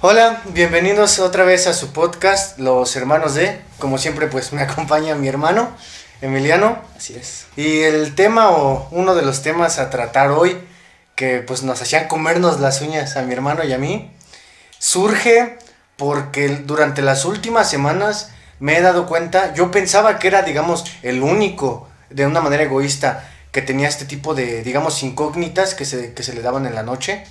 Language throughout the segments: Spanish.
Hola, bienvenidos otra vez a su podcast, Los Hermanos de. Como siempre, pues me acompaña mi hermano, Emiliano. Así es. Y el tema o uno de los temas a tratar hoy, que pues nos hacían comernos las uñas a mi hermano y a mí, surge porque durante las últimas semanas me he dado cuenta, yo pensaba que era, digamos, el único, de una manera egoísta, que tenía este tipo de, digamos, incógnitas que se, que se le daban en la noche.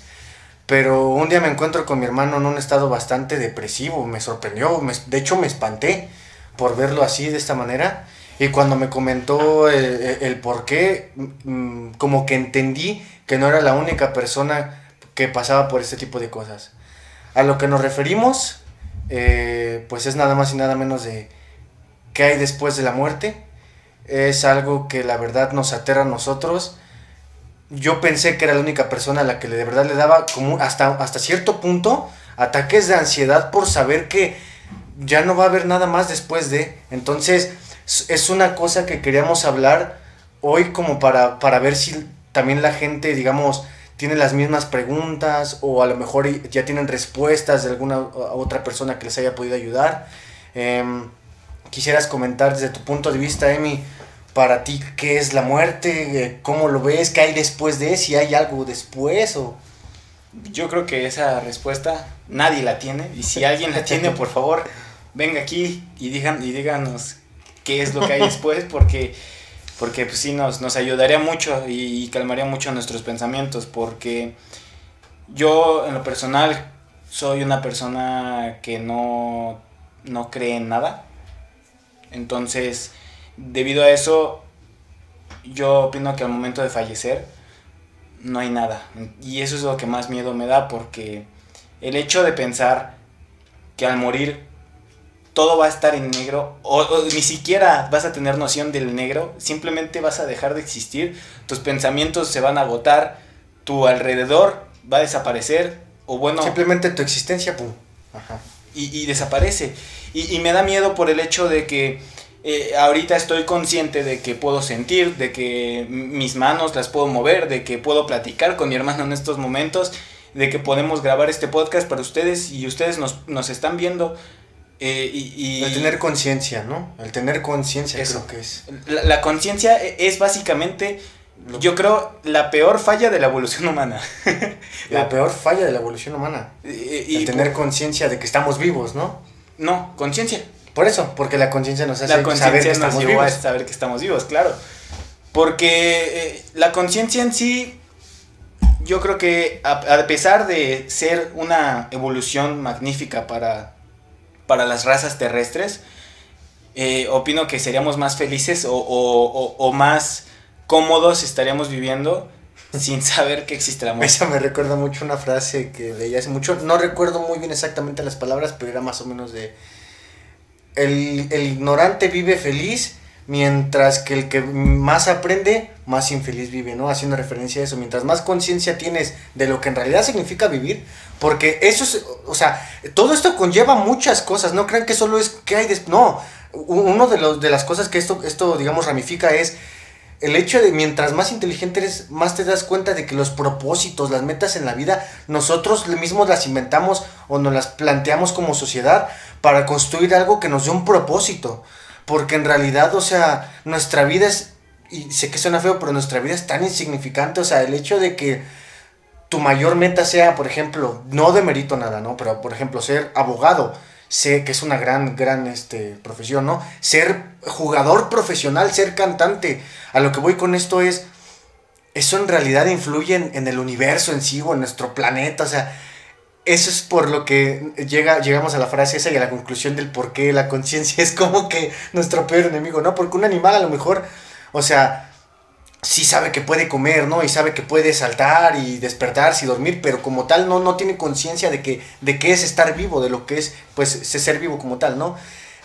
Pero un día me encuentro con mi hermano en un estado bastante depresivo, me sorprendió, de hecho me espanté por verlo así, de esta manera. Y cuando me comentó el, por qué, mm, como que entendí que no era la única persona que pasaba por este tipo de cosas. A lo que nos referimos, eh, pues es nada más y nada menos de qué hay después de la muerte. Es algo que la verdad nos aterra a nosotros yo pensé que era la única persona a la que de verdad le daba como hasta, hasta cierto punto ataques de ansiedad por saber que ya no va a haber nada más después de. Entonces, es una cosa que queríamos hablar hoy como para, para ver si también la gente, digamos, tiene las mismas preguntas o a lo mejor ya tienen respuestas de alguna otra persona que les haya podido ayudar. Em, quisieras comentar desde tu punto de vista, Emi, para ti qué es la muerte, eh, cómo lo ves, qué hay después de, si hay algo después o... Yo creo que esa respuesta nadie la tiene. Y si alguien la tiene, por favor, venga aquí y, digan, y díganos qué es lo que hay después porque, porque pues sí nos, nos ayudaría mucho y, calmaría mucho nuestros pensamientos porque yo en lo personal soy una persona que no, no cree en nada. Entonces, debido a eso, yo opino que al momento de fallecer no hay nada. Y eso es lo que más miedo me da porque el hecho de pensar que al morir todo va a estar en negro o, ni siquiera vas a tener noción del negro, simplemente vas a dejar de existir, tus pensamientos se van a agotar, tu alrededor va a desaparecer o bueno... Simplemente tu existencia, pum. Y, desaparece. Y, y me da miedo por el hecho de que eh, ahorita estoy consciente de que puedo sentir, de que mis manos las puedo mover, de que puedo platicar con mi hermano en estos momentos, de que podemos grabar este podcast para ustedes y ustedes nos, están viendo. Eh, y, El tener conciencia, ¿no? El tener conciencia creo que es. La, conciencia es básicamente, yo creo, la peor falla de la evolución humana. la peor falla de la evolución humana. Y, El tener conciencia de que estamos vivos, ¿no? No, conciencia. Por eso, porque la conciencia nos hace saber que estamos vivos. a saber que estamos vivos, claro. Porque eh, la conciencia en sí, yo creo que a, pesar de ser una evolución magnífica para, para las razas terrestres, eh, opino que seríamos más felices o, o, o, más cómodos estaríamos viviendo sin saber que existe la muerte. Eso me recuerda mucho una frase que leí hace mucho. No recuerdo muy bien exactamente las palabras, pero era más o menos de el, ignorante vive feliz, mientras que el que más aprende, más infeliz vive, ¿no? Haciendo referencia a eso. Mientras más conciencia tienes de lo que en realidad significa vivir, porque eso es, o sea, todo esto conlleva muchas cosas, no crean que solo es que hay, no, uno de, los, de las cosas que esto, esto, digamos, ramifica es el hecho de mientras más inteligente eres, más te das cuenta de que los propósitos, las metas en la vida, nosotros mismos las inventamos o nos las planteamos como sociedad para construir algo que nos dé un propósito. Porque en realidad, o sea, nuestra vida es, y sé que suena feo, pero nuestra vida es tan insignificante, o sea, el hecho de que tu mayor meta sea, por ejemplo, no de mérito nada, ¿no? Pero, por ejemplo, ser abogado, sé que es una gran, gran este, profesión, ¿no? Ser jugador profesional, ser cantante. A lo que voy con esto es, eso en realidad influye en, el universo en sí o en nuestro planeta, o sea, eso es por lo que llega, llegamos a la frase esa y a la conclusión del por qué la conciencia es como que nuestro peor enemigo, ¿no? Porque un animal a lo mejor, o sea, sí sabe que puede comer, ¿no? Y sabe que puede saltar y despertarse y dormir, pero como tal no, no tiene conciencia de que de qué es estar vivo, de lo que es, pues, ser vivo como tal, ¿no?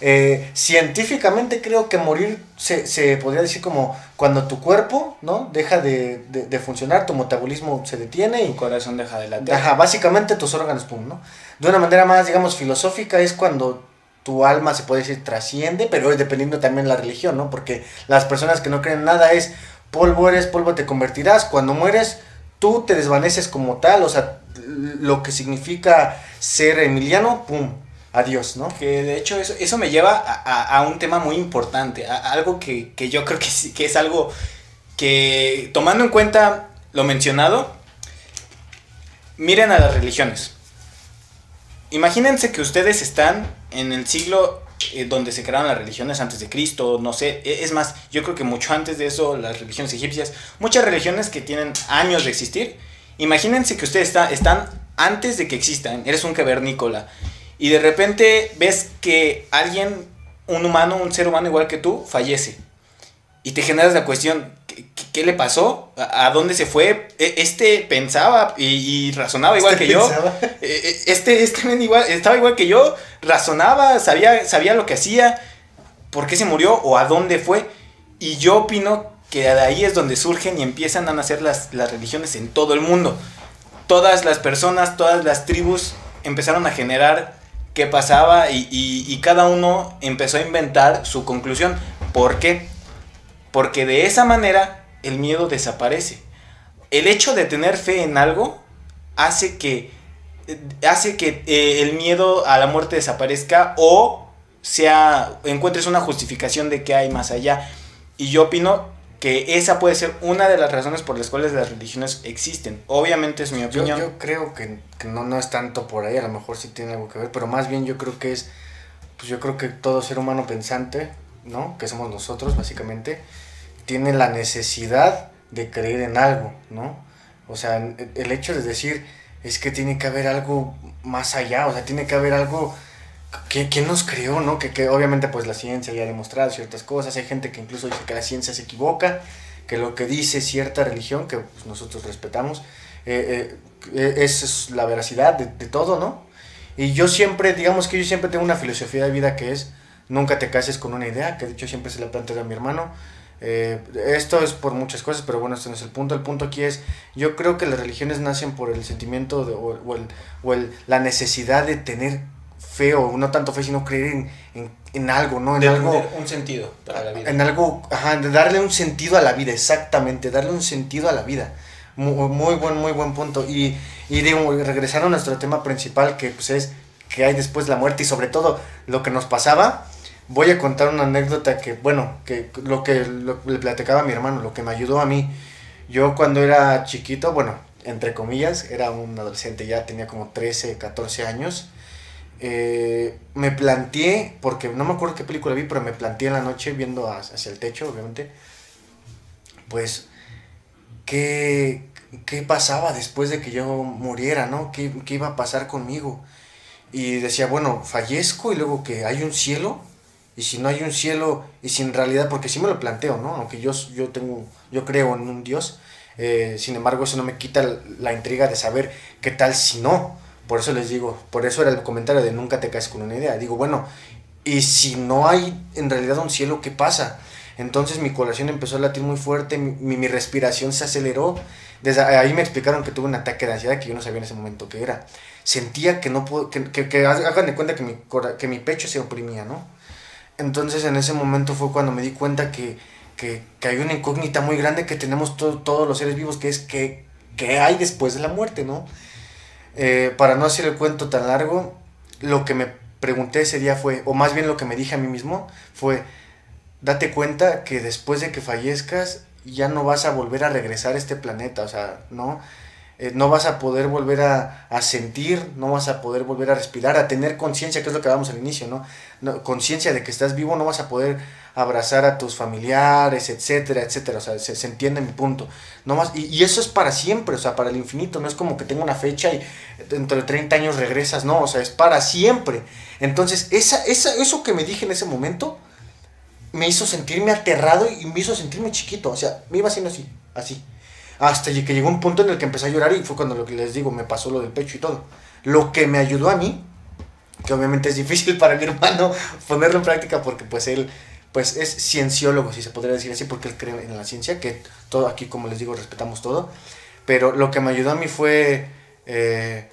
Eh, científicamente creo que morir se, podría decir como cuando tu cuerpo no deja de, funcionar, tu metabolismo se detiene y tu corazón deja de latir. Ajá, básicamente tus órganos, pum, ¿no? De una manera más, digamos, filosófica es cuando tu alma se puede decir trasciende, pero es dependiendo también de la religión, ¿no? Porque las personas que no creen en nada es polvo eres, polvo te convertirás, cuando mueres tú te desvaneces como tal, o sea, lo que significa ser emiliano, ¡pum! Adiós, ¿no? Que de hecho eso, eso me lleva a, un tema muy importante, a, algo que, yo creo que, que es algo que, tomando en cuenta lo mencionado, miren a las religiones. Imagínense que ustedes están en el siglo eh, donde se crearon las religiones antes de Cristo, no sé, e, es más, yo creo que mucho antes de eso, las religiones egipcias, muchas religiones que tienen años de existir, imagínense que ustedes está, están antes de que existan, eres un cavernícola, y de repente ves que alguien, un humano, un ser humano igual que tú, fallece, y te generas la cuestión, ¿qué, le pasó? ¿A, dónde se fue? E, este pensaba y, razonaba igual este que yo. E, e, este, este igual, estaba igual que yo, razonaba, sabía, sabía lo que hacía, por qué se murió o a dónde fue. Y yo opino que de ahí es donde surgen y empiezan a nacer las, las religiones en todo el mundo. Todas las personas, todas las tribus empezaron a generar qué pasaba y, y cada uno empezó a inventar su conclusión. ¿Por qué? Porque de esa manera el miedo desaparece. El hecho de tener fe en algo hace que, hace que eh, el miedo a la muerte desaparezca o sea, encuentres una justificación de que hay más allá. Y yo opino que esa puede ser una de las razones por las cuales las religiones existen. Obviamente es mi opinión. Yo, creo que, no, no es tanto por ahí, a lo mejor sí tiene algo que ver, pero más bien yo creo que es, pues yo creo que todo ser humano pensante, ¿no? Que somos nosotros básicamente, tiene la necesidad de creer en algo, ¿no? O sea, el hecho de decir es que tiene que haber algo más allá, o sea, tiene que haber algo que, nos creó, ¿no? Que, que, obviamente pues la ciencia ya ha demostrado ciertas cosas, hay gente que incluso dice que la ciencia se equivoca, que lo que dice cierta religión, que pues, nosotros respetamos, eh, eh, es la veracidad de, de todo, ¿no? Y yo siempre, digamos que yo siempre tengo una filosofía de vida que es, nunca te cases con una idea, que de hecho siempre se la planteo a mi hermano, eh, esto es por muchas cosas, pero bueno, este no es el punto. El punto aquí es, yo creo que las religiones nacen por el sentimiento de, o, el, o el, la necesidad de tener fe, o no tanto fe, sino creer en, en, en algo, ¿no? En de algo, un sentido para la vida. En algo, ajá, de darle un sentido a la vida, exactamente, darle un sentido a la vida. Muy, muy buen, muy buen punto. Y, y digo, regresar a nuestro tema principal, que pues es que hay después de la muerte y sobre todo lo que nos pasaba voy a contar una anécdota que, bueno, que lo que le platicaba a mi hermano, lo que me ayudó a mí. Yo cuando era chiquito, bueno, entre comillas, era un adolescente, ya tenía como 13, 14 años. Eh, me planteé, porque no me acuerdo qué película vi, pero me planteé en la noche viendo hacia el techo, obviamente, pues, ¿qué, qué pasaba después de que yo muriera, no? ¿Qué, ¿Qué iba a pasar conmigo? Y decía, bueno, fallezco y luego que hay un cielo y si no hay un cielo y si en realidad porque sí me lo planteo no aunque yo yo tengo yo creo en un dios eh, sin embargo eso no me quita la intriga de saber qué tal si no. Por eso les digo por eso era el comentario de nunca te caes con una idea. Digo bueno y si no hay en realidad un cielo qué pasa entonces mi corazón empezó a latir muy fuerte mi, mi respiración se aceleró. Ahí me explicaron que tuve un ataque de ansiedad que yo no sabía en ese momento qué era. Sentía que no puedo que, que, que hagan de cuenta que mi, que mi pecho se oprimía no entonces en ese momento fue cuando me di cuenta que, que, hay una incógnita muy grande que tenemos todos los seres vivos, que es que, hay después de la muerte, ¿no? Eh, para no hacer el cuento tan largo, lo que me pregunté ese día fue, o más bien lo que me dije a mí mismo, fue, date cuenta que después de que fallezcas ya no vas a volver a regresar a este planeta, o sea, ¿no? Eh, no vas a poder volver a, sentir, no vas a poder volver a respirar, a tener conciencia, que es lo que hablamos al inicio, ¿no? conciencia de que estás vivo, no vas a poder abrazar a tus familiares, etcétera, etcétera, o sea, se, entiende mi punto. No más, y, eso es para siempre, o sea, para el infinito, no es como que tenga una fecha y dentro de 30 años regresas, no, o sea, es para siempre. Entonces, esa, esa, eso que me dije en ese momento me hizo sentirme aterrado y me hizo sentirme chiquito, o sea, me iba haciendo así, así hasta que llegó un punto en el que empecé a llorar y fue cuando lo que les digo, me pasó lo del pecho y todo. Lo que me ayudó a mí, que obviamente es difícil para mi hermano ponerlo en práctica porque pues él pues es cienciólogo, si se podría decir así, porque él cree en la ciencia, que todo aquí, como les digo, respetamos todo. Pero lo que me ayudó a mí fue, eh,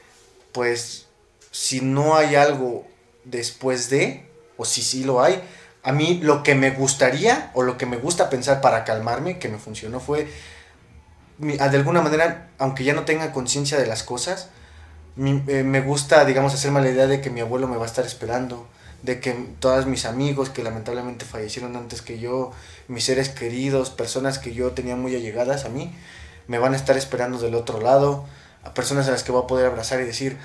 pues, si no hay algo después de, o si sí lo hay, a mí lo que me gustaría, o lo que me gusta pensar para calmarme, que me funcionó, fue de alguna manera, aunque ya no tenga conciencia de las cosas, eh, me gusta, digamos, hacerme la idea de que mi abuelo me va a estar esperando, de que todos mis amigos que lamentablemente fallecieron antes que yo, mis seres queridos, personas que yo tenía muy allegadas a mí, me van a estar esperando del otro lado, a personas a las que voy a poder abrazar y decir,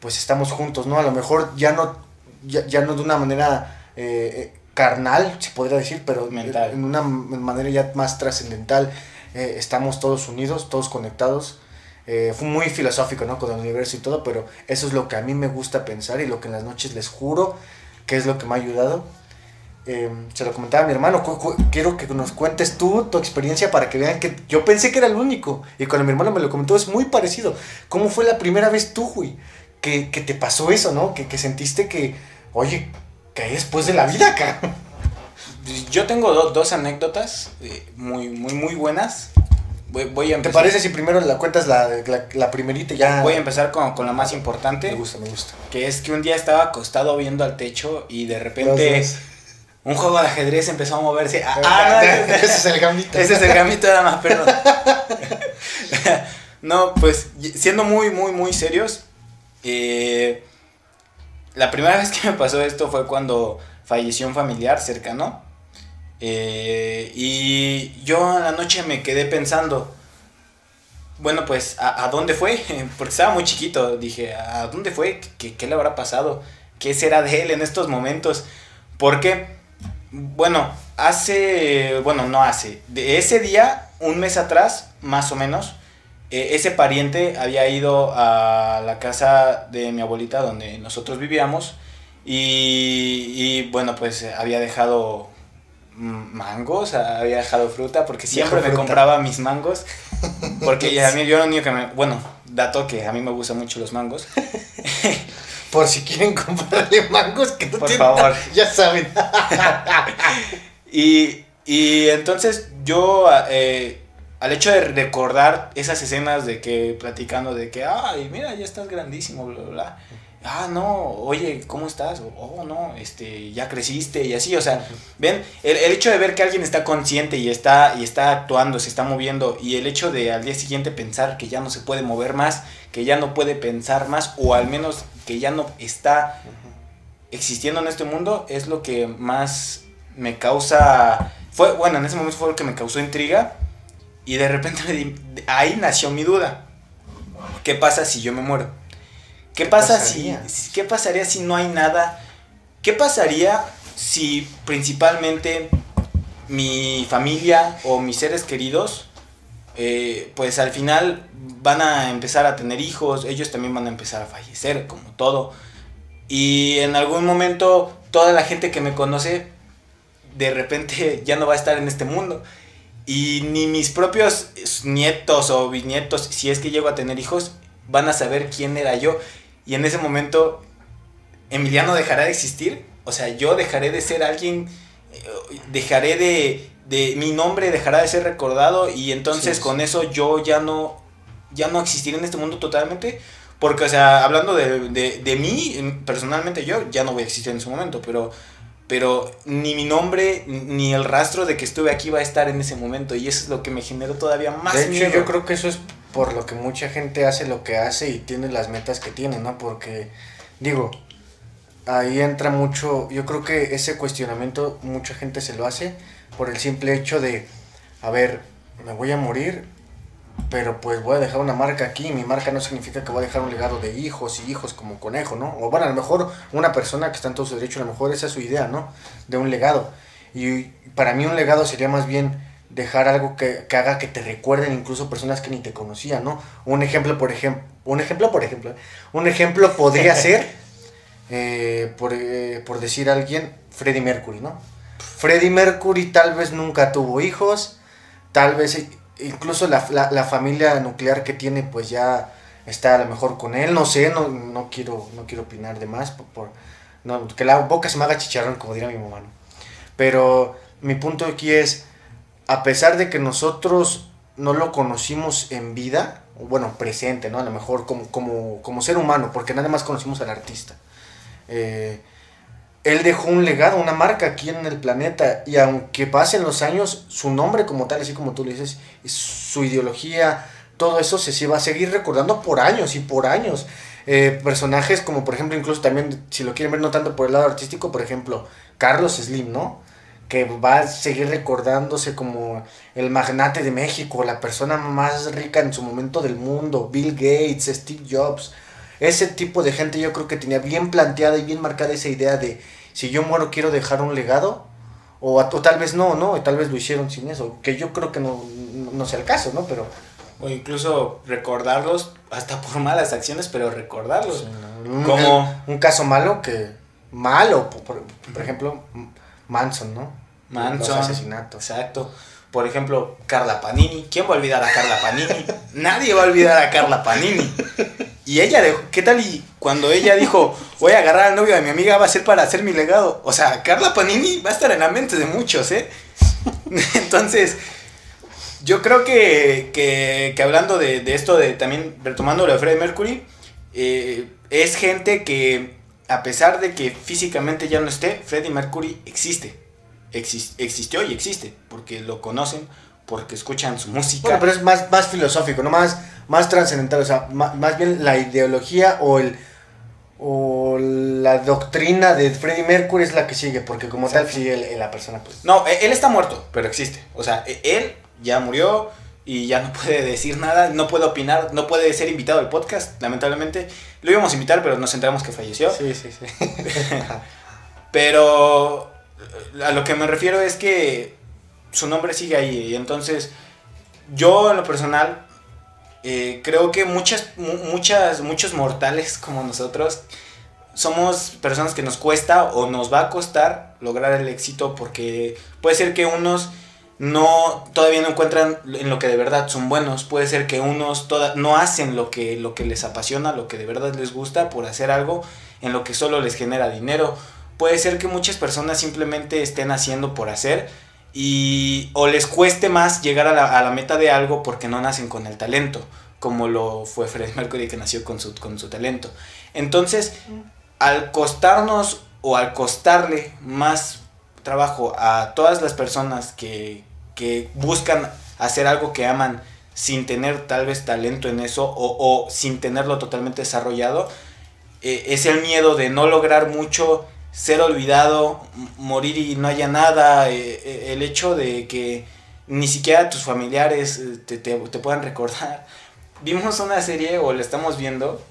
pues estamos juntos, ¿no? A lo mejor ya no, ya, no de una manera eh, carnal, se podría decir, pero en una manera ya más trascendental, eh, estamos todos unidos, todos conectados. Eh, fue muy filosófico, ¿no? Con el universo y todo, pero eso es lo que a mí me gusta pensar y lo que en las noches les juro que es lo que me ha ayudado. se lo comentaba a mi hermano, quiero que nos cuentes tú tu experiencia para que vean que yo pensé que era el único. Y cuando mi hermano me lo comentó es muy parecido. ¿Cómo fue la primera vez tú, güey? Que, que te pasó eso, ¿no? Que, que sentiste que, oye, hay después de la vida acá. Yo tengo dos anécdotas eh, muy, muy, muy buenas. Voy, a ¿Te parece si primero la cuentas la, la, primerita ya? Voy a empezar con, con, la más importante. Me gusta, me gusta. Que es que un día estaba acostado viendo al techo y de repente un juego de ajedrez empezó a moverse. Ah, ah ese es el gambito. Ese es el gambito nada más, perdón. no, pues siendo muy, muy, muy serios. Eh, la primera vez que me pasó esto fue cuando falleció un familiar cercano. Eh, y yo en la noche me quedé pensando, bueno, pues, ¿a, dónde fue? Porque estaba muy chiquito. Dije, ¿a dónde fue? ¿Qué, ¿Qué, le habrá pasado? ¿Qué será de él en estos momentos? Porque, bueno, hace, bueno, no hace, de ese día, un mes atrás, más o menos, e, ese pariente había ido a la casa de mi abuelita donde nosotros vivíamos y, bueno, pues había dejado mangos, había dejado fruta porque siempre me compraba mis mangos porque a mí yo lo único que me, bueno, dato que a mí me gustan mucho los mangos. Por si quieren comprarle mangos que no Por favor. ya saben. y, y entonces yo eh, al hecho de recordar esas escenas de que platicando de que, ay, mira, ya estás grandísimo, bla, bla, bla. Ah, no, oye, ¿cómo estás? Oh, no, este, ya creciste y así, o sea, ven, el, hecho de ver que alguien está consciente y está, y está actuando, se está moviendo, y el hecho de al día siguiente pensar que ya no se puede mover más, que ya no puede pensar más, o al menos que ya no está existiendo en este mundo, es lo que más me causa, fue, bueno, en ese momento fue lo que me causó intriga, y de repente ahí nació mi duda. ¿Qué pasa si yo me muero? ¿Qué, pasa si qué pasaría si no hay nada? ¿Qué pasaría si principalmente mi familia o mis seres queridos eh, pues al final van a empezar a tener hijos, ellos también van a empezar a fallecer, como todo. Y en algún momento toda la gente que me conoce de repente ya no va a estar en este mundo. Y ni mis propios nietos o bisnietos, si es que llego a tener hijos, van a saber quién era yo. Y en ese momento, Emiliano dejará de existir. O sea, yo dejaré de ser alguien, eh, dejaré de, de mi nombre dejará de ser recordado y entonces con eso yo ya no, ya no existiré en este mundo totalmente. Porque, o sea, hablando de, de, de mí, personalmente yo ya no voy a existir en ese momento, pero pero ni mi nombre ni el rastro de que estuve aquí va a estar en ese momento y eso es lo que me generó todavía más de hecho, yo creo que eso es por lo que mucha gente hace lo que hace y tiene las metas que tiene, ¿no? Porque digo, ahí entra mucho, yo creo que ese cuestionamiento mucha gente se lo hace por el simple hecho de, a ver, me voy a morir, pero pues voy a dejar una marca aquí, mi marca no significa que voy a dejar un legado de hijos y hijos como conejo, ¿no? O bueno, a lo mejor una persona que está en todo su derecho, a lo mejor esa es su idea, ¿no? De un legado. Y para mí un legado sería más bien dejar algo que, haga que te recuerden incluso personas que ni te conocían, ¿no? Un ejemplo, por ejemplo, un ejemplo, por ejemplo, un ejemplo podría ser, eh, por, eh, por decir alguien, Freddie Mercury, ¿no? Freddie Mercury tal vez nunca tuvo hijos, tal vez incluso la, la, familia nuclear que tiene, pues ya está a lo mejor con él, no sé, no, no, quiero, no quiero opinar de más, por, no, que la boca se me haga chicharrón, como diría mi mamá, Pero mi punto aquí es, a pesar de que nosotros no lo conocimos en vida, bueno, presente, ¿no? A lo mejor como, como, como ser humano, porque nada más conocimos al artista. Eh, él dejó un legado, una marca aquí en el planeta y aunque pasen los años, su nombre como tal, así como tú le dices, su ideología, todo eso se va a seguir recordando por años y por años. eh, personajes como por ejemplo, incluso también, si lo quieren ver no tanto por el lado artístico, por ejemplo, Carlos Slim, ¿no? Que va a seguir recordándose como el magnate de México, la persona más rica en su momento del mundo, Bill Gates, Steve Jobs. Ese tipo de gente yo creo que tenía bien planteada y bien marcada esa idea de si yo muero quiero dejar un legado, o, o tal vez no, ¿no? Y tal vez lo hicieron sin eso, que yo creo que no, no sea el caso, ¿no? Pero o incluso recordarlos hasta por malas acciones, pero recordarlos. un, como un caso malo que malo, por, por ejemplo, Manson, ¿no? Manson, Los asesinatos. Exacto. Por ejemplo, Carla Panini. ¿Quién va a olvidar a Carla Panini? Nadie va a olvidar a Carla Panini. Y ella dejó, ¿qué tal? Y cuando ella dijo, voy a agarrar al novio de mi amiga, va a ser para hacer mi legado. O sea, Carla Panini va a estar en la mente de muchos, ¿eh? Entonces, yo creo que, que, que hablando de, de, esto, de también retomando lo de Freddie Mercury, eh, es gente que, a pesar de que físicamente ya no esté, Freddie Mercury existe. Exist, existió y existe, porque lo conocen, porque escuchan su música. Bueno, pero es más, más filosófico, no más, más trascendental, o sea, más, más, bien la ideología o el o la doctrina de Freddie Mercury es la que sigue, porque como Exacto. tal sigue la persona pues. No, e, él está muerto, pero existe. O sea, e, él ya murió y ya no puede decir nada, no puede opinar, no puede ser invitado al podcast, lamentablemente. Lo íbamos a invitar, pero nos enteramos que falleció. Sí, sí, sí. pero a lo que me refiero es que su nombre sigue ahí. Y entonces, yo en lo personal, eh, creo que muchas, muchas, muchos mortales como nosotros somos personas que nos cuesta o nos va a costar lograr el éxito porque puede ser que unos no todavía no encuentran en lo que de verdad son buenos. Puede ser que unos toda, no hacen lo que, lo que les apasiona, lo que de verdad les gusta por hacer algo en lo que solo les genera dinero. Puede ser que muchas personas simplemente estén haciendo por hacer y o les cueste más llegar a la, a la meta de algo porque no nacen con el talento, como lo fue Freddie Mercury que nació con su, con su talento. Entonces, al costarnos o al costarle más trabajo a todas las personas que, que buscan hacer algo que aman sin tener tal vez talento en eso o, o sin tenerlo totalmente desarrollado, eh, es el miedo de no lograr mucho, ser olvidado, morir y no haya nada, eh, el hecho de que ni siquiera tus familiares te, te, te, puedan recordar. Vimos una serie o la estamos viendo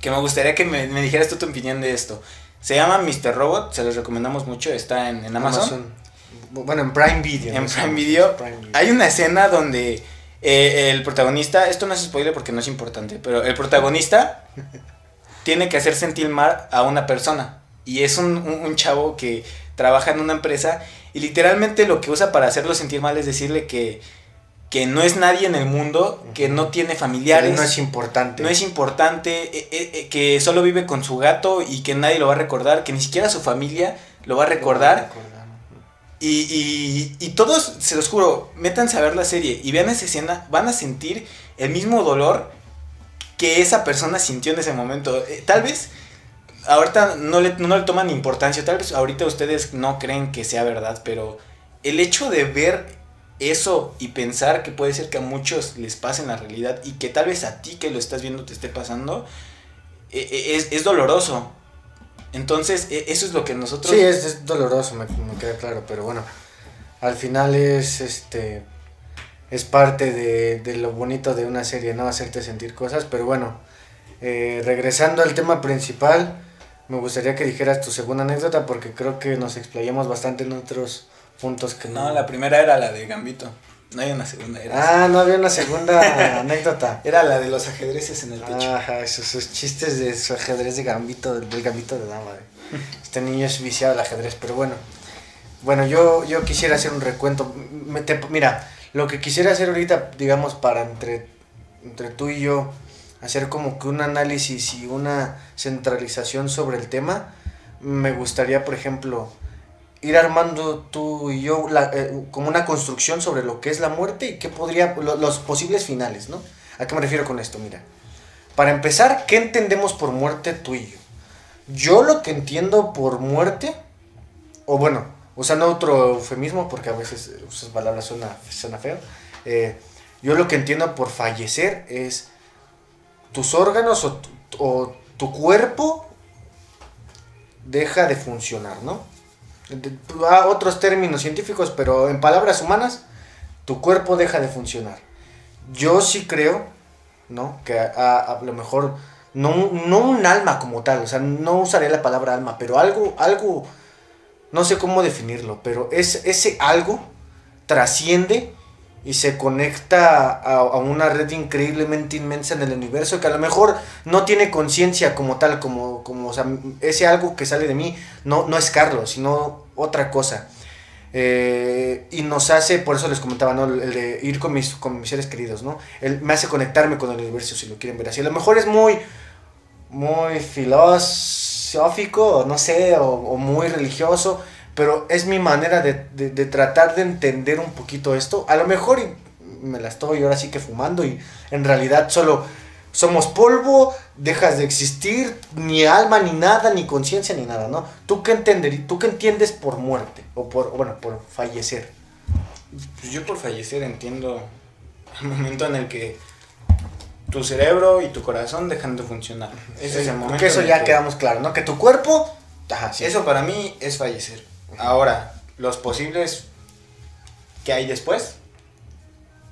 que me gustaría que me, me dijeras tú tu opinión de esto. Se llama Mr. Robot, se los recomendamos mucho, está en, en Amazon. Amazon. Bueno, en Prime Video. En no Prime, Video. Prime Video. Hay una escena donde eh, el protagonista, esto no es spoiler porque no es importante, pero el protagonista tiene que hacer sentir mal a una persona. Y es un, un, un, chavo que trabaja en una empresa y literalmente lo que usa para hacerlo sentir mal es decirle que, que no es nadie en el mundo, que no tiene familiares. Que no es importante. No es importante, eh, eh, que solo vive con su gato y que nadie lo va a recordar, que ni siquiera su familia lo va a recordar. Y, y, todos, se los juro, métanse a ver la serie y vean esa escena, van a sentir el mismo dolor que esa persona sintió en ese momento. Eh, tal vez ahorita no le, no le toman importancia, tal vez ahorita ustedes no creen que sea verdad, pero el hecho de ver eso y pensar que puede ser que a muchos les pase en la realidad y que tal vez a ti que lo estás viendo te esté pasando, es, es doloroso. Entonces, eso es lo que nosotros... Sí, es, doloroso, me, me, queda claro, pero bueno, al final es este... Es parte de, de lo bonito de una serie, ¿no? Hacerte sentir cosas, pero bueno, eh, regresando al tema principal, me gustaría que dijeras tu segunda anécdota porque creo que nos explayamos bastante en otros puntos que no. No, la primera era la de Gambito. No hay una segunda. Era ah, no había una segunda anécdota. Era la de los ajedrezes en el techo. Ajá, esos, esos chistes de su ajedrez de Gambito, del Gambito de Dama. Este niño es viciado al ajedrez, pero bueno. Bueno, yo, yo quisiera hacer un recuento. Me te, mira, lo que quisiera hacer ahorita, digamos, para entre, entre tú y yo, hacer como que un análisis y una centralización sobre el tema, me gustaría, por ejemplo, ir armando tú y yo eh, como una construcción sobre lo que es la muerte y qué podría, lo, los posibles finales, ¿no? ¿A qué me refiero con esto? Mira, para empezar, ¿qué entendemos por muerte tú y yo? Yo lo que entiendo por muerte, o bueno, usando otro eufemismo, porque a veces esas palabras suena, suena feo, eh, yo lo que entiendo por fallecer es tus órganos o, o tu cuerpo deja de funcionar, ¿no? A otros términos científicos, pero en palabras humanas, tu cuerpo deja de funcionar. Yo sí creo, ¿no? Que a, lo mejor, no, no un alma como tal, o sea, no usaré la palabra alma, pero algo, algo, no sé cómo definirlo, pero es, ese algo trasciende y se conecta a, a una red increíblemente inmensa en el universo que a lo mejor no tiene conciencia como tal, como, como o sea, ese algo que sale de mí no, no es Carlos, sino otra cosa. Eh, y nos hace, por eso les comentaba, ¿no? El de ir con mis, con mis seres queridos, ¿no? Él me hace conectarme con el universo, si lo quieren ver así. A lo mejor es muy, muy filosófico, no sé, o, o muy religioso, pero es mi manera de, de- de tratar de entender un poquito esto. A lo mejor me la estoy ahora sí que fumando y en realidad solo somos polvo, dejas de existir, ni alma, ni nada, ni conciencia, ni nada, ¿no? ¿Tú qué, entender, ¿Tú qué entiendes por muerte? O por, bueno, por fallecer. Pues yo por fallecer entiendo el momento en el que tu cerebro y tu corazón dejan de funcionar. Ese es el momento. Porque eso ya que- quedamos claros, ¿no? Que tu cuerpo... Ajá, sí. Eso para mí es fallecer. Ahora, los posibles que hay después,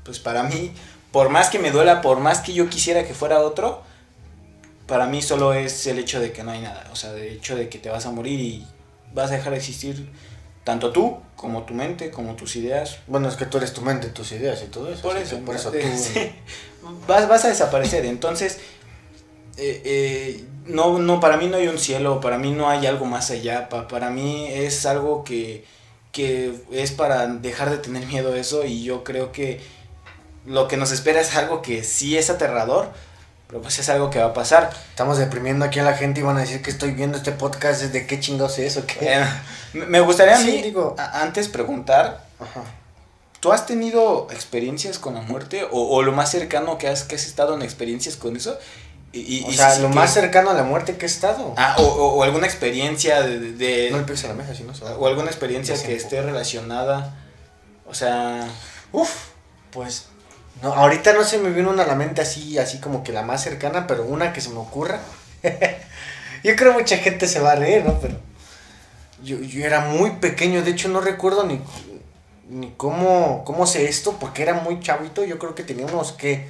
pues para mí, por más que me duela, por más que yo quisiera que fuera otro, para mí solo es el hecho de que no hay nada. O sea, el hecho de que te vas a morir y vas a dejar de existir tanto tú, como tu mente, como tus ideas. Bueno, es que tú eres tu mente, tus ideas y todo eso. Por eso, por eso tú... vas, vas a desaparecer. Entonces, eh, eh, no, no, para mí no hay un cielo, para mí no hay algo más allá. pa- para mí es algo que, que es para dejar de tener miedo a eso. Y yo creo que lo que nos espera es algo que sí es aterrador, pero pues es algo que va a pasar. Estamos deprimiendo aquí a la gente y van a decir que estoy viendo este podcast, ¿de qué chingados es o qué? Eh, me gustaría a mí, digo- a- antes preguntar, Ajá. ¿Tú has tenido experiencias con la muerte? ¿O, o lo más cercano que has, que has estado en experiencias con eso? Y, y- O y sea, si- lo que- más cercano a la muerte que he estado. Ah, o, o- o alguna experiencia de... No le pegues a la mesa, si no se va. o alguna experiencia que esté relacionada. O sea... Uf, pues. No, ahorita no se me vino una a la mente así, así como que la más cercana, pero una que se me ocurra. yo creo mucha gente se va a reír, ¿no? Pero. Yo, yo era muy pequeño, de hecho no recuerdo ni, ni cómo, cómo sé esto, porque era muy chavito, yo creo que tenía unos que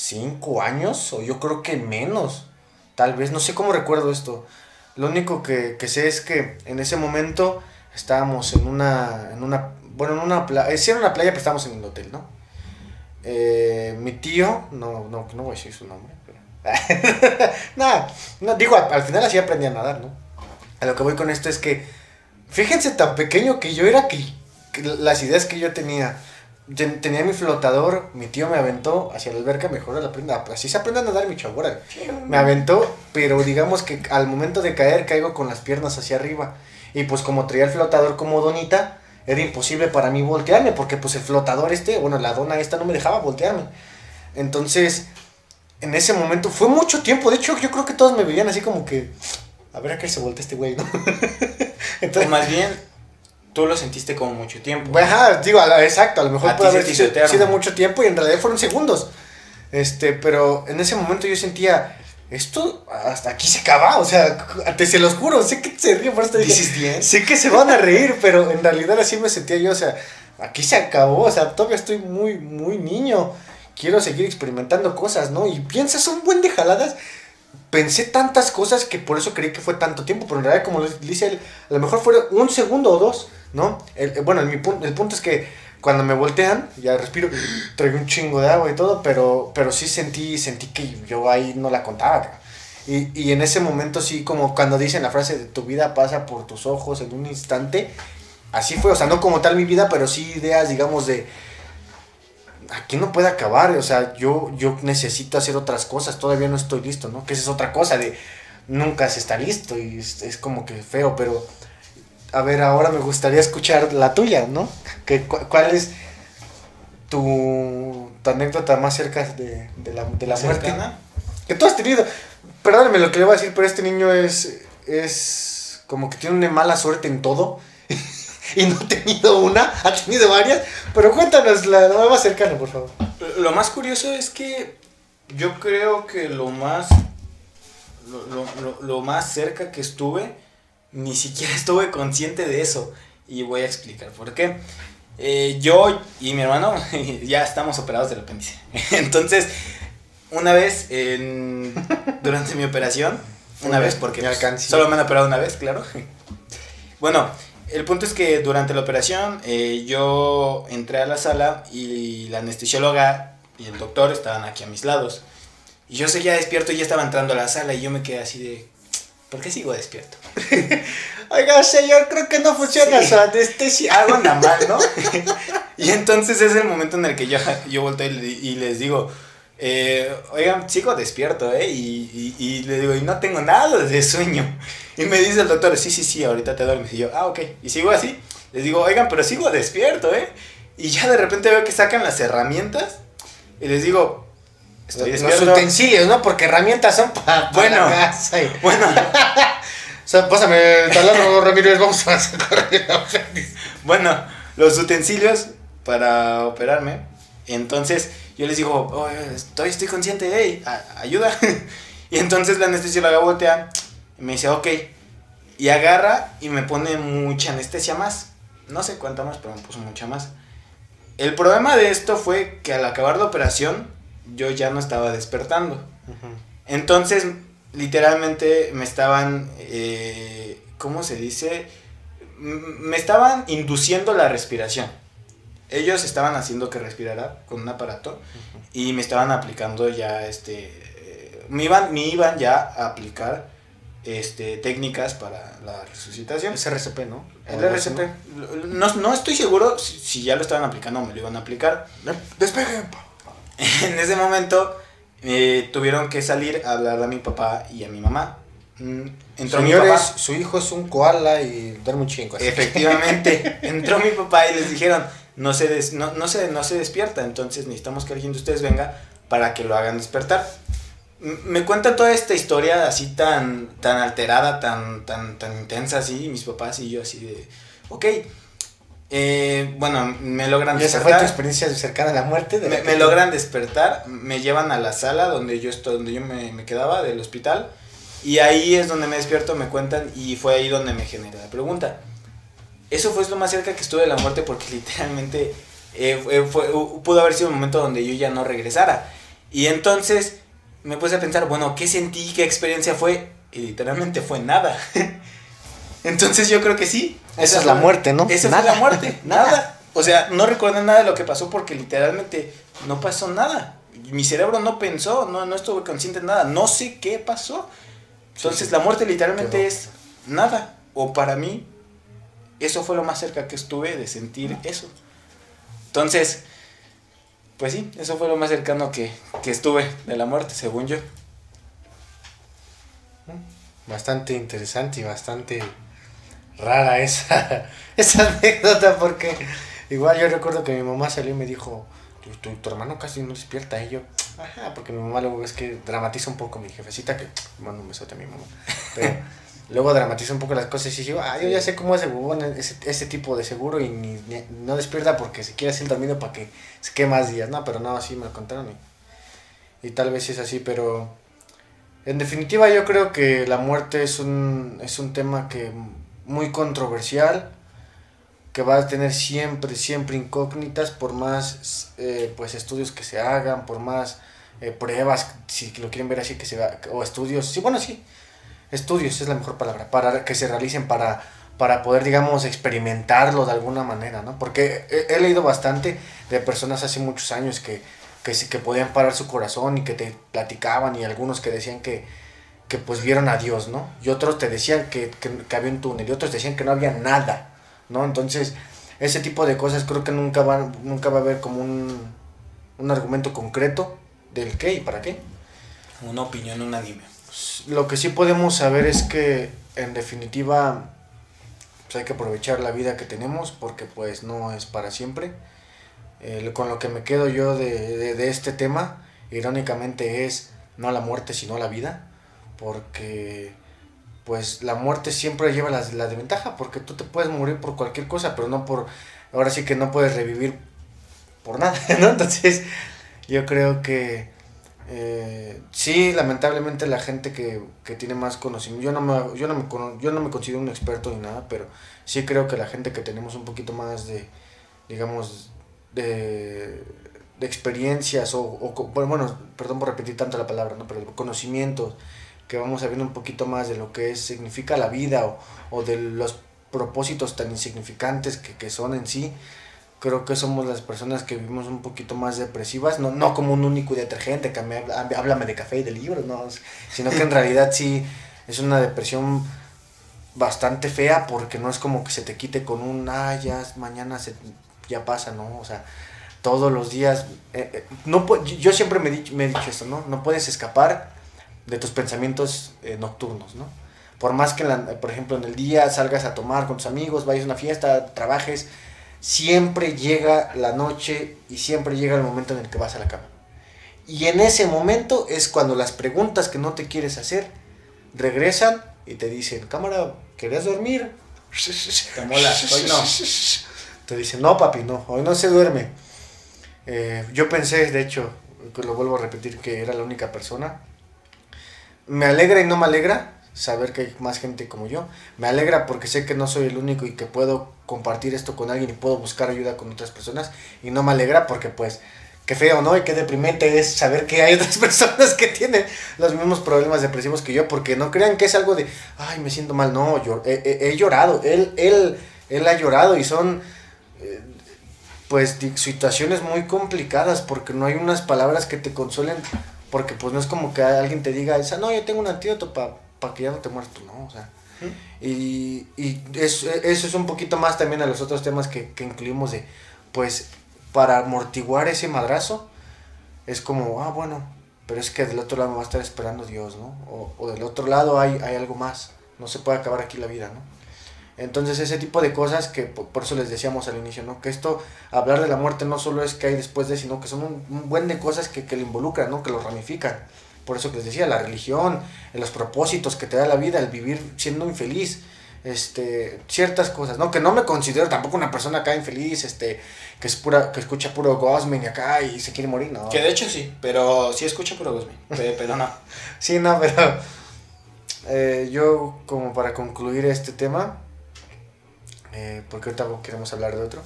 cinco años, o yo creo que menos, tal vez, no sé cómo recuerdo esto. Lo único que, que sé es que en ese momento estábamos en una, en una, bueno, en una playa, sí era una playa, pero estábamos en el hotel, ¿no? Eh, mi tío, no, no, no voy a decir su nombre, pero... Nada, no, digo, al, al final así aprendí a nadar, ¿no? A lo que voy con esto es que, fíjense tan pequeño que yo era que las ideas que yo tenía, ten- tenía mi flotador, mi tío me aventó hacia la alberca, mejor la prenda, así se aprende a nadar mi chavo. Me aventó, pero digamos que al momento de caer caigo con las piernas hacia arriba. Y pues como traía el flotador como donita, era imposible para mí voltearme, porque pues el flotador este, bueno, la dona esta no me dejaba voltearme. Entonces, en ese momento, fue mucho tiempo, de hecho yo creo que todos me veían así como que, a ver a qué se voltea este güey, ¿no? O Entonces, más bien, tú lo sentiste como mucho tiempo. Ajá, digo, exacto, a lo mejor A puede haber sido, sido mucho tiempo y en realidad fueron segundos. Este, pero en ese momento yo sentía, esto hasta aquí se acaba, o sea, te se los juro, sé que se ríen por esto. Sé que se van a reír, pero en realidad así me sentía yo, o sea, aquí se acabó, o sea, todavía estoy muy, muy niño, quiero seguir experimentando cosas, ¿no? Y piensas un buen de jaladas, pensé tantas cosas que por eso creí que fue tanto tiempo, pero en realidad, como dice él, a lo mejor fue un segundo o dos, ¿no? El- el- bueno, el, mi pun- el punto es que cuando me voltean, ya respiro, traigo un chingo de agua y todo, pero, pero sí sentí, sentí que yo ahí no la contaba. Y, y en ese momento sí, como cuando dicen la frase de tu vida pasa por tus ojos en un instante, así fue, o sea, no como tal mi vida, pero sí ideas, digamos, de aquí no puede acabar, o sea, yo, yo necesito hacer otras cosas, todavía no estoy listo, ¿no? Que esa es otra cosa de nunca se está listo y es como que feo, pero a ver, ahora me gustaría escuchar la tuya, ¿no? Que, cu- ¿Cuál es tu, tu anécdota más cerca de, de la, de la muerte? Que tú has tenido. Perdóname lo que le voy a decir, pero este niño es. Es como que tiene una mala suerte en todo. y no ha tenido una, ha tenido varias. Pero cuéntanos la, la más cercana, por favor. Lo más curioso es que yo creo que lo más lo, más cerca que estuve, ni siquiera estuve consciente de eso. Y voy a explicar por qué. Eh, yo y mi hermano ya estamos operados del apéndice. Entonces, una vez, durante mi operación, una vez, porque pues, solo me han operado una vez, claro. Bueno, el punto es que durante la operación eh, yo entré a la sala y la anestesióloga y el doctor estaban aquí a mis lados. Y yo seguía despierto y ya estaba entrando a la sala y yo me quedé así de, ¿por qué sigo despierto? Oiga, señor, creo que no funciona su anestesia. Algo anda mal, ¿no? y entonces es el momento en el que yo, yo volteo y, les digo, eh, oigan, sigo despierto, ¿eh? Y, y, y, le digo, y no tengo nada de sueño. Y me dice el doctor, sí, sí, sí, ahorita te duermes. Y yo, ah, ok. Y sigo así. Les digo, oigan, pero sigo despierto, ¿eh? Y ya de repente veo que sacan las herramientas. Y les digo, Estoy Los utensilios, ¿no? Porque herramientas son para bueno, Bueno. o sea, pásame el taladro, Ramírez, vamos a correr Bueno, los utensilios para operarme. Entonces yo les digo, oh, estoy, estoy consciente, hey, ayuda. y entonces la anestesia la voltea y me dice, ok. Y agarra y me pone mucha anestesia más. No sé cuánta más, pero me puso mucha más. El problema de esto fue que al acabar la operación yo ya no estaba despertando. Entonces, literalmente me estaban, eh, ¿cómo se dice? me estaban induciendo la respiración. Ellos estaban haciendo que respirara con un aparato y me estaban aplicando ya, este, eh, me, iban, me iban ya a aplicar este, técnicas para la resucitación. Es RCP, ¿no? El RCP. No, no estoy seguro si, si, ya lo estaban aplicando o me lo iban a aplicar. Despeguen. en ese momento eh, tuvieron que salir a hablar a mi papá y a mi mamá. Mm, entró mi papá. su hijo es un koala y duerme un chingo. Efectivamente. entró mi papá y les dijeron, no se, no, no, se, no se despierta, entonces necesitamos que alguien de ustedes venga para que lo hagan despertar. Me cuenta toda esta historia así tan, tan alterada, tan, tan, tan intensa así, mis papás y yo así de, ok, eh, bueno, me logran despertar. ¿Y esa fue tu experiencia cercana a la muerte? me, logran despertar, me llevan a la sala donde yo, estoy, donde yo me, quedaba del hospital. Y ahí es donde me despierto, me cuentan y fue ahí donde me genera la pregunta. Eso fue lo más cerca que estuve de la muerte porque literalmente eh, pudo haber sido un momento donde yo ya no regresara. Y entonces me puse a pensar, bueno, ¿qué sentí? ¿Qué experiencia fue? Y literalmente fue nada. entonces yo creo que sí, esa, es la muerte, ¿no? Esa es la muerte, nada. O sea, no recuerdo nada de lo que pasó porque literalmente no pasó nada. Mi cerebro no pensó, no, no estuve consciente de nada, no sé qué pasó. Entonces la muerte literalmente es nada. O para mí, eso fue lo más cerca que estuve de sentir eso. Entonces, pues sí, eso fue lo más cercano que, que estuve de la muerte, según yo. Bastante interesante y bastante rara esa, esa anécdota porque igual yo recuerdo que mi mamá salió y me dijo, tu, tu, hermano casi no despierta. Y yo, ajá, porque mi mamá luego es que dramatiza un poco mi jefecita, que mando un besote a mi mamá. Pero luego dramatiza un poco las cosas y digo, ah, yo ya sé cómo hace ese, ese tipo de seguro y ni, no despierta porque se quiere hacer dormido para que se quede más días. No, pero no, así me lo contaron y, y tal vez es así, pero... En definitiva yo creo que la muerte es un, es un tema que muy controversial, que va a tener siempre, siempre incógnitas por más eh, pues estudios que se hagan, por más eh, pruebas, si lo quieren ver así, que se o estudios, sí, bueno, sí, estudios es la mejor palabra, para que se realicen para, para poder, digamos, experimentarlo de alguna manera, ¿no? Porque he, leído bastante de personas hace muchos años que, que, que podían parar su corazón y que te platicaban y algunos que decían que, que pues vieron a Dios, ¿no? Y otros te decían que, que, había un túnel y otros decían que no había nada, ¿no? Entonces, ese tipo de cosas creo que nunca, van, nunca va a haber como un, un argumento concreto del qué y para qué. Una opinión unánime. Lo que sí podemos saber es que, en definitiva, pues hay que aprovechar la vida que tenemos porque pues no es para siempre. con lo que me quedo yo de, de, de este tema, irónicamente, es no la muerte, sino la vida porque pues la muerte siempre lleva la, la desventaja, porque tú te puedes morir por cualquier cosa, pero no por, ahora sí que no puedes revivir por nada, ¿no? Entonces yo creo que Eh, sí, lamentablemente la gente que, tiene más conocimiento, yo no, me, yo, no me, yo no me considero un experto ni nada, pero sí creo que la gente que tenemos un poquito más de, digamos, de, de experiencias o, bueno, perdón por repetir tanto la palabra, ¿no? pero conocimientos, que vamos a ver un poquito más de lo que es, significa la vida o, o de los propósitos tan insignificantes que, que son en sí, creo que somos las personas que vivimos un poquito más depresivas, no, no como un único detergente que me habla, háblame de café y de libros, no, sino que en realidad sí es una depresión bastante fea porque no es como que se te quite con un, ah, ya mañana se, ya pasa, ¿no? O sea, todos los días, eh, eh, no, yo siempre me he, dicho, me he dicho esto, ¿no? No puedes escapar de tus pensamientos eh, nocturnos, ¿no? Por más que, por ejemplo, en el día salgas a tomar con tus amigos, vayas a una fiesta, trabajes, siempre llega la noche y siempre llega el momento en el que vas a la cama. Y en ese momento es cuando las preguntas que no te quieres hacer regresan y te dicen, cámara, ¿querías dormir? Te mola, hoy no. Te dicen, no papi, no, hoy no se duerme. Eh, yo pensé, de hecho, lo vuelvo a repetir, que era la única persona. Me alegra y no me alegra, saber que hay más gente como yo. Me alegra porque sé que no soy el único y que puedo compartir esto con alguien y puedo buscar ayuda con otras personas. Y no me alegra porque pues qué feo, ¿no? Y qué deprimente es saber que hay otras personas que tienen los mismos problemas depresivos que yo. Porque no crean que es algo de, ay, me siento mal. No, yo he, llorado. Él, él, él ha llorado y son... Eh, pues situaciones muy complicadas porque no hay unas palabras que te consuelen porque pues no es como que alguien te diga, no, yo tengo un antídoto para para que ya no te mueras tú, ¿no? O sea, y, y eso, eso, es un poquito más también a los otros temas que, que incluimos de, pues, para amortiguar ese madrazo, es como, ah, bueno, pero es que del otro lado me va a estar esperando Dios, ¿no? O, o del otro lado hay, hay algo más, no se puede acabar aquí la vida, ¿no? Entonces ese tipo de cosas que por, eso les decíamos al inicio, ¿no? Que esto, hablar de la muerte no solo es que hay después de, sino que son un, un buen de cosas que, que le involucran, ¿no? Que lo ramifican. Por eso que les decía, la religión, los propósitos que te da la vida, el vivir siendo infeliz, este, ciertas cosas, ¿no? Que no me considero tampoco una persona acá infeliz, este, que es pura, que escucha puro Gosmin acá y se quiere morir, ¿no? Que de hecho sí, pero sí escucha puro Gosmin, pero no. sí, no, pero eh, yo como para concluir este tema, eh, porque ahorita queremos hablar de otro,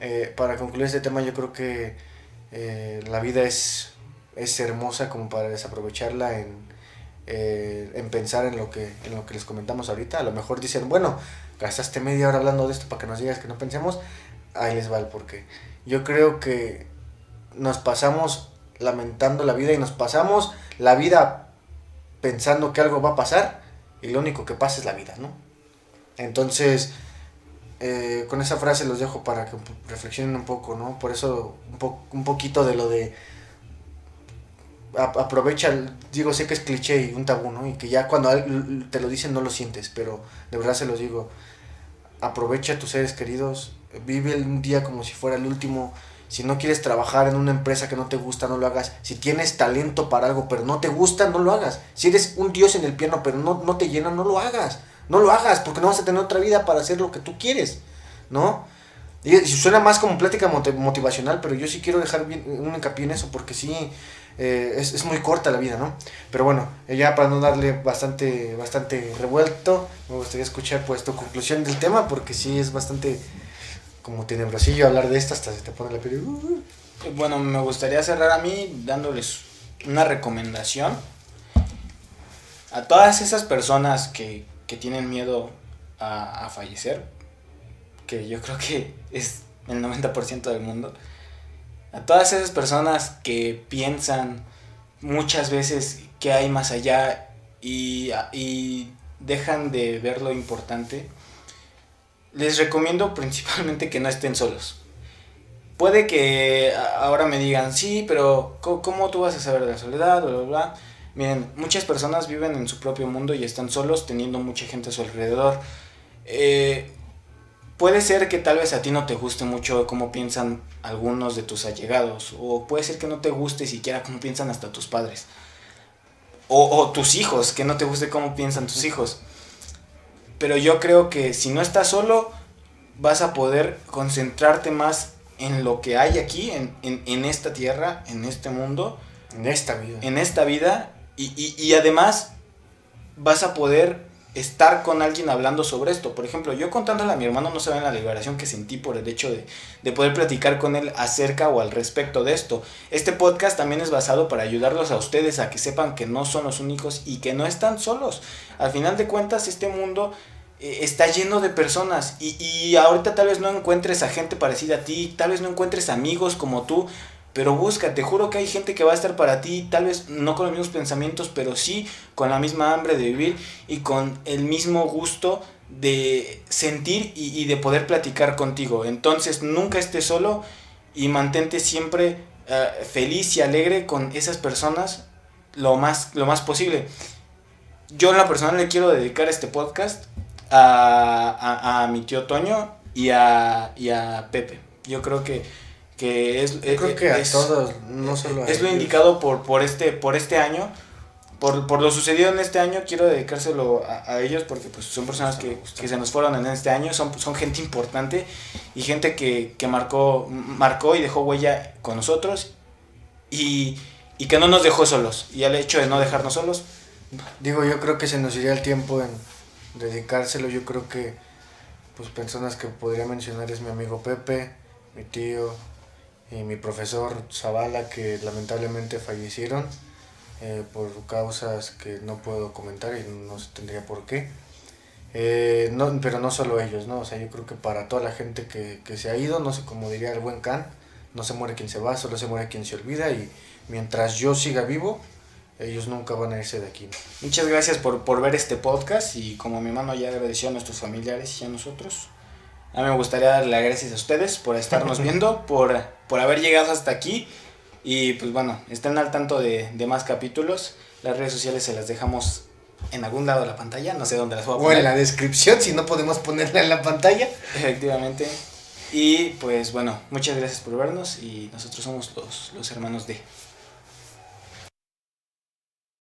eh, para concluir este tema yo creo que la vida es es hermosa como para desaprovecharla en, eh, en pensar en lo, que, en lo que les comentamos ahorita. A lo mejor dicen, bueno, gastaste media hora hablando de esto para que nos digas que no pensemos. Ahí les va el porqué. Yo creo que nos pasamos lamentando la vida y nos pasamos la vida pensando que algo va a pasar y lo único que pasa es la vida, ¿no? Entonces, eh, con esa frase los dejo para que reflexionen un poco, ¿no? Por eso un, un poquito de lo de aprovecha, digo, sé que es cliché y un tabú, ¿no? Y que ya cuando te lo dicen no lo sientes, pero de verdad se los digo, aprovecha tus seres queridos, vive un día como si fuera el último. Si no quieres trabajar en una empresa que no te gusta, no lo hagas. Si tienes talento para algo, pero no te gusta, no lo hagas. Si eres un dios en el piano, pero no, no te llena, no lo hagas. No lo hagas, porque no vas a tener otra vida para hacer lo que tú quieres, ¿no? Y suena más como plática motivacional, pero yo sí quiero dejar un hincapié en eso, porque sí, eh, es, muy corta la vida, ¿no? Pero bueno, ya para no darle bastante, bastante revuelto, me gustaría escuchar pues tu conclusión del tema, porque sí es bastante como tenebrosillo hablar de esto, hasta se te pone la piel. Uh. Bueno, me gustaría cerrar a mí dándoles una recomendación a todas esas personas que, tienen miedo a, a fallecer, que yo creo que es el 90% del mundo a todas esas personas que piensan muchas veces que hay más allá y, dejan de ver lo importante, les recomiendo principalmente que no estén solos. Puede que ahora me digan, sí, pero ¿cómo tú vas a saber de la soledad? Bla, bla, bla. Miren, muchas personas viven en su propio mundo y están solos teniendo mucha gente a su alrededor. Eh, puede ser que tal vez a ti no te guste mucho cómo piensan algunos de tus allegados, o puede ser que no te guste siquiera cómo piensan hasta tus padres, o, tus hijos, que no te guste cómo piensan tus hijos. Pero yo creo que si no estás solo, vas a poder concentrarte más en lo que hay aquí, en, esta tierra, en este mundo, En esta vida. En esta vida. Y, y, además vas a poder estar con alguien hablando sobre esto. Por ejemplo, yo contándole a mi hermano no saben la liberación que sentí por el hecho de, de, poder platicar con él acerca o al respecto de esto. Este podcast también es basado para ayudarlos a ustedes a que sepan que no son los únicos y que no están solos. Al final de cuentas, este mundo eh, está lleno de personas y, y ahorita tal vez no encuentres a gente parecida a ti, tal vez no encuentres amigos como tú, pero busca, te juro que hay gente que va a estar para ti, tal vez no con los mismos pensamientos, pero sí con la misma hambre de vivir y con el mismo gusto de sentir y, de poder platicar contigo. Entonces nunca estés solo y mantente siempre uh, feliz y alegre con esas personas lo más, lo más posible. Yo en la persona le quiero dedicar este podcast a, a, a mi tío Toño y a, y a Pepe. Yo creo que que es, Yo creo que a todos, no solo a es lo indicado por, por, este, por este año. Por, por lo sucedido en este año, quiero dedicárselo a, a ellos porque pues, son personas que, que, se nos fueron en este año, son, son gente importante y gente que, que marcó, marcó y dejó huella con nosotros y, y que no nos dejó solos. Y al hecho de no dejarnos solos. Digo, yo creo que se nos iría el tiempo en dedicárselo. Yo creo que pues personas que podría mencionar es mi amigo Pepe, mi tío, y mi profesor Zavala que lamentablemente fallecieron eh, por causas que no puedo comentar y no tendría por qué. Eh, no, pero no solo ellos, ¿no? O sea, yo creo que para toda la gente que, que se ha ido, no sé cómo diría el buen Khan, no se muere quien se va, solo se muere quien se olvida y mientras yo siga vivo, ellos nunca van a irse de aquí. Muchas gracias por, por ver este podcast y como mi hermano ya agradeció a nuestros familiares y a nosotros, a mí me gustaría darle las gracias a ustedes por estarnos viendo, por, por haber llegado hasta aquí. Y pues bueno, estén al tanto de, de, más capítulos. Las redes sociales se las dejamos en algún lado de la pantalla, no sé dónde las voy a poner. O en la descripción, si no podemos ponerla en la pantalla. Efectivamente. Y pues bueno, muchas gracias por vernos y nosotros somos los, los hermanos de...